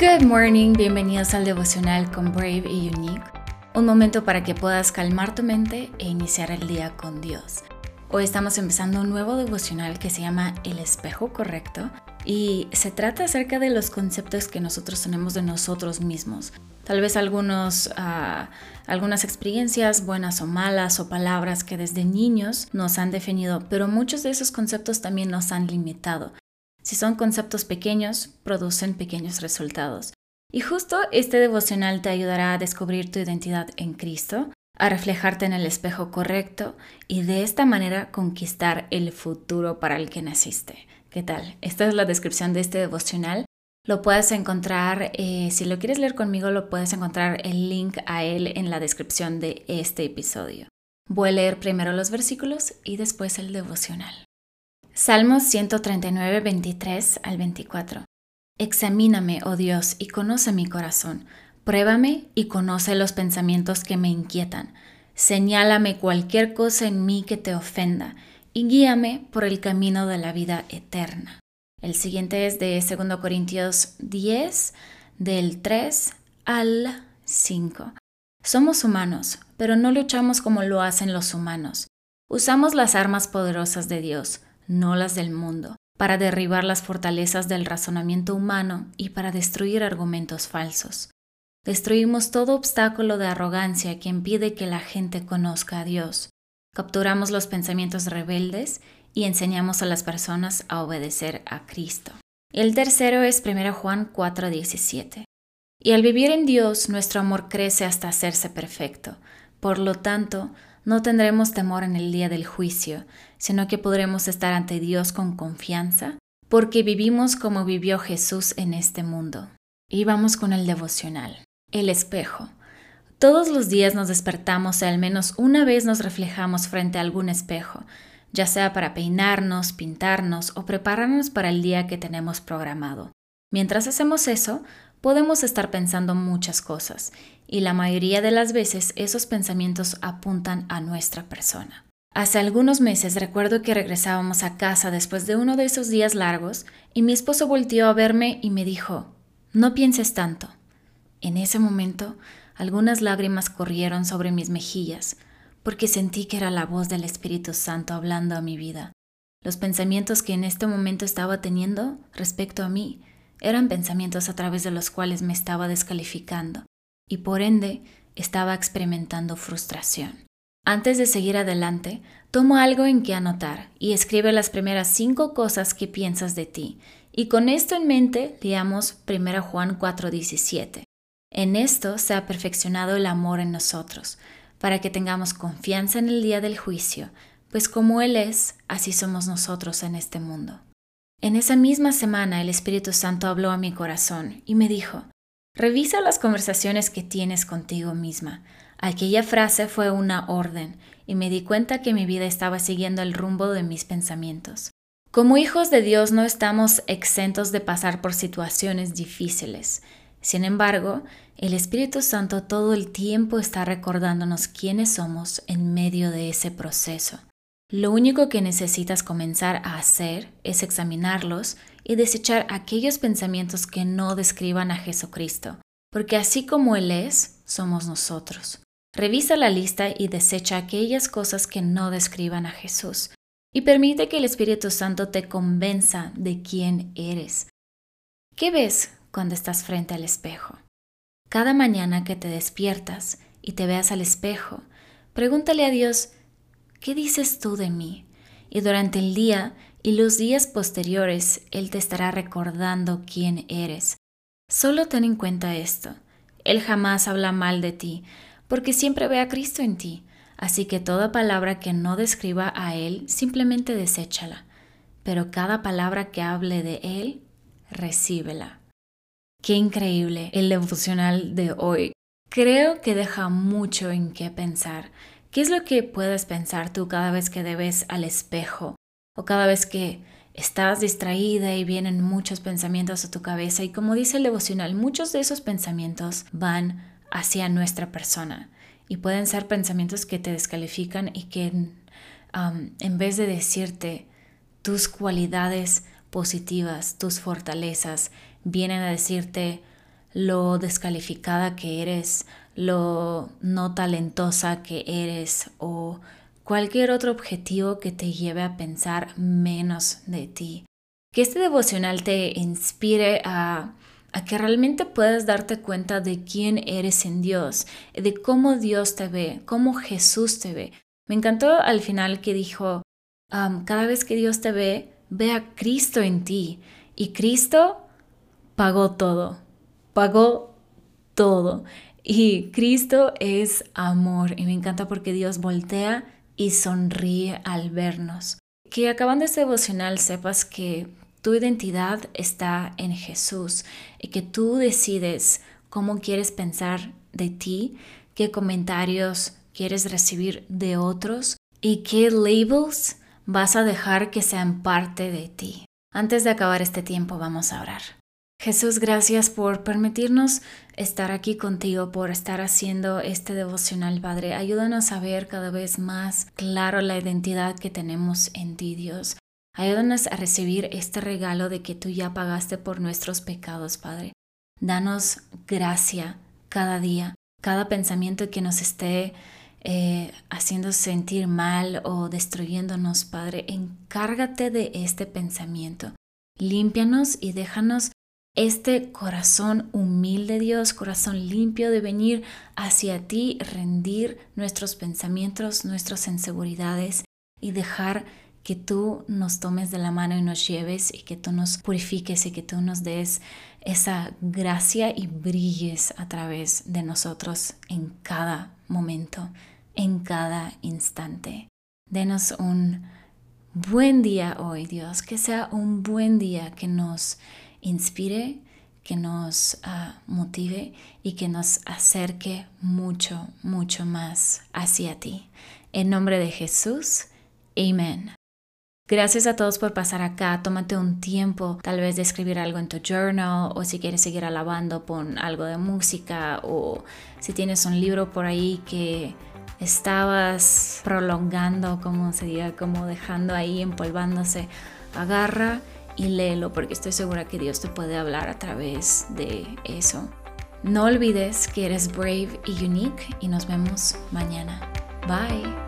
Good morning, bienvenidos al devocional con Brave y Unique, un momento para que puedas calmar tu mente e iniciar el día con Dios. Hoy estamos empezando un nuevo devocional que se llama El espejo correcto y se trata acerca de los conceptos que nosotros tenemos de nosotros mismos. Tal vez algunos, ah, algunas experiencias buenas o malas o palabras que desde niños nos han definido, pero muchos de esos conceptos también nos han limitado. Si son conceptos pequeños, producen pequeños resultados. Y justo este devocional te ayudará a descubrir tu identidad en Cristo, a reflejarte en el espejo correcto y de esta manera conquistar el futuro para el que naciste. ¿Qué tal? Esta es la descripción de este devocional. Lo puedes encontrar, eh, si lo quieres leer conmigo, lo puedes encontrar el link a él en la descripción de este episodio. Voy a leer primero los versículos y después el devocional. Salmos 139, 23 al 24. Examíname, oh Dios, y conoce mi corazón. Pruébame y conoce los pensamientos que me inquietan. Señálame cualquier cosa en mí que te ofenda y guíame por el camino de la vida eterna. El siguiente es de 2 Corintios 10, del 3 al 5. Somos humanos, pero no luchamos como lo hacen los humanos. Usamos las armas poderosas de Dios no las del mundo, para derribar las fortalezas del razonamiento humano y para destruir argumentos falsos. Destruimos todo obstáculo de arrogancia que impide que la gente conozca a Dios. Capturamos los pensamientos rebeldes y enseñamos a las personas a obedecer a Cristo. El tercero es 1 Juan 4:17. Y al vivir en Dios, nuestro amor crece hasta hacerse perfecto. Por lo tanto, no tendremos temor en el día del juicio, sino que podremos estar ante Dios con confianza, porque vivimos como vivió Jesús en este mundo. Y vamos con el devocional. El espejo. Todos los días nos despertamos y al menos una vez nos reflejamos frente a algún espejo, ya sea para peinarnos, pintarnos o prepararnos para el día que tenemos programado. Mientras hacemos eso, podemos estar pensando muchas cosas y la mayoría de las veces esos pensamientos apuntan a nuestra persona. Hace algunos meses recuerdo que regresábamos a casa después de uno de esos días largos y mi esposo volteó a verme y me dijo, no pienses tanto. En ese momento algunas lágrimas corrieron sobre mis mejillas porque sentí que era la voz del Espíritu Santo hablando a mi vida. Los pensamientos que en este momento estaba teniendo respecto a mí eran pensamientos a través de los cuales me estaba descalificando y por ende estaba experimentando frustración. Antes de seguir adelante, tomo algo en que anotar y escribe las primeras cinco cosas que piensas de ti. Y con esto en mente, leamos 1 Juan 4:17. En esto se ha perfeccionado el amor en nosotros, para que tengamos confianza en el día del juicio, pues como Él es, así somos nosotros en este mundo. En esa misma semana el Espíritu Santo habló a mi corazón y me dijo, revisa las conversaciones que tienes contigo misma. Aquella frase fue una orden y me di cuenta que mi vida estaba siguiendo el rumbo de mis pensamientos. Como hijos de Dios no estamos exentos de pasar por situaciones difíciles. Sin embargo, el Espíritu Santo todo el tiempo está recordándonos quiénes somos en medio de ese proceso. Lo único que necesitas comenzar a hacer es examinarlos y desechar aquellos pensamientos que no describan a Jesucristo, porque así como Él es, somos nosotros. Revisa la lista y desecha aquellas cosas que no describan a Jesús, y permite que el Espíritu Santo te convenza de quién eres. ¿Qué ves cuando estás frente al espejo? Cada mañana que te despiertas y te veas al espejo, pregúntale a Dios, ¿qué dices tú de mí? Y durante el día y los días posteriores Él te estará recordando quién eres. Solo ten en cuenta esto. Él jamás habla mal de ti, porque siempre ve a Cristo en ti, así que toda palabra que no describa a Él, simplemente deséchala, pero cada palabra que hable de Él, recíbela. Qué increíble el devocional de hoy. Creo que deja mucho en qué pensar. ¿Qué es lo que puedes pensar tú cada vez que debes al espejo o cada vez que estás distraída y vienen muchos pensamientos a tu cabeza? Y como dice el devocional, muchos de esos pensamientos van hacia nuestra persona y pueden ser pensamientos que te descalifican y que en vez de decirte tus cualidades positivas, tus fortalezas, vienen a decirte lo descalificada que eres, lo no talentosa que eres o cualquier otro objetivo que te lleve a pensar menos de ti. Que este devocional te inspire a, que realmente puedas darte cuenta de quién eres en Dios, de cómo Dios te ve, cómo Jesús te ve. Me encantó al final que dijo, cada vez que Dios te ve, ve a Cristo en ti. Y Cristo pagó todo, pagó todo. Y Cristo es amor. Y me encanta porque Dios voltea y sonríe al vernos. Que acabando este devocional sepas que tu identidad está en Jesús y que tú decides cómo quieres pensar de ti, qué comentarios quieres recibir de otros y qué labels vas a dejar que sean parte de ti. Antes de acabar este tiempo vamos a orar. Jesús, gracias por permitirnos estar aquí contigo, por estar haciendo este devocional, Padre. Ayúdanos a ver cada vez más claro la identidad que tenemos en ti, Dios. Ayúdanos a recibir este regalo de que tú ya pagaste por nuestros pecados, Padre. Danos gracia cada día, cada pensamiento que nos esté eh, haciendo sentir mal o destruyéndonos, Padre. Encárgate de este pensamiento. Límpianos y déjanos este corazón humilde, Dios, corazón limpio de venir hacia ti, rendir nuestros pensamientos, nuestras inseguridades y dejar que tú nos tomes de la mano y nos lleves y que tú nos purifiques y que tú nos des esa gracia y brilles a través de nosotros en cada momento, en cada instante. Denos un buen día hoy, Dios, que sea un buen día que nos inspire, que nos ah, motive y que nos acerque mucho, mucho más hacia ti. En nombre de Jesús, amén. Gracias a todos por pasar acá. Tómate un tiempo tal vez de escribir algo en tu journal o si quieres seguir alabando, pon algo de música o si tienes un libro por ahí que estabas prolongando, como se diga, como dejando ahí empolvándose, agarra y léelo porque estoy segura que Dios te puede hablar a través de eso. No olvides que eres brave y unique y nos vemos mañana. Bye.